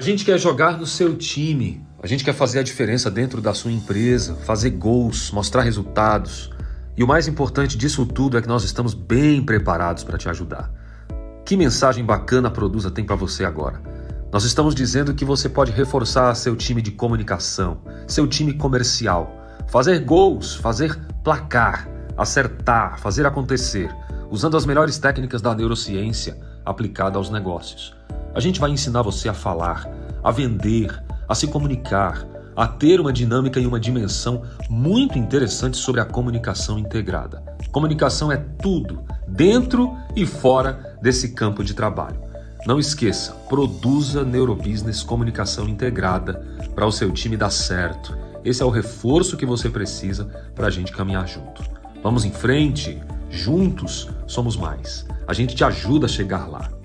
A gente quer jogar no seu time, a gente quer fazer a diferença dentro da sua empresa, fazer gols, mostrar resultados. E o mais importante disso tudo é que nós estamos bem preparados para te ajudar. Que mensagem bacana a Produza tem para você agora? Nós estamos dizendo que você pode reforçar seu time de comunicação, seu time comercial, fazer gols, fazer placar, acertar, fazer acontecer, usando as melhores técnicas da neurociência aplicada aos negócios. A gente vai ensinar você a falar, a vender, a se comunicar, a ter uma dinâmica e uma dimensão muito interessante sobre a comunicação integrada. Comunicação é tudo, dentro e fora desse campo de trabalho. Não esqueça, produza neurobusiness comunicação integrada para o seu time dar certo. Esse é o reforço que você precisa para a gente caminhar junto. Vamos em frente, juntos somos mais. A gente te ajuda a chegar lá.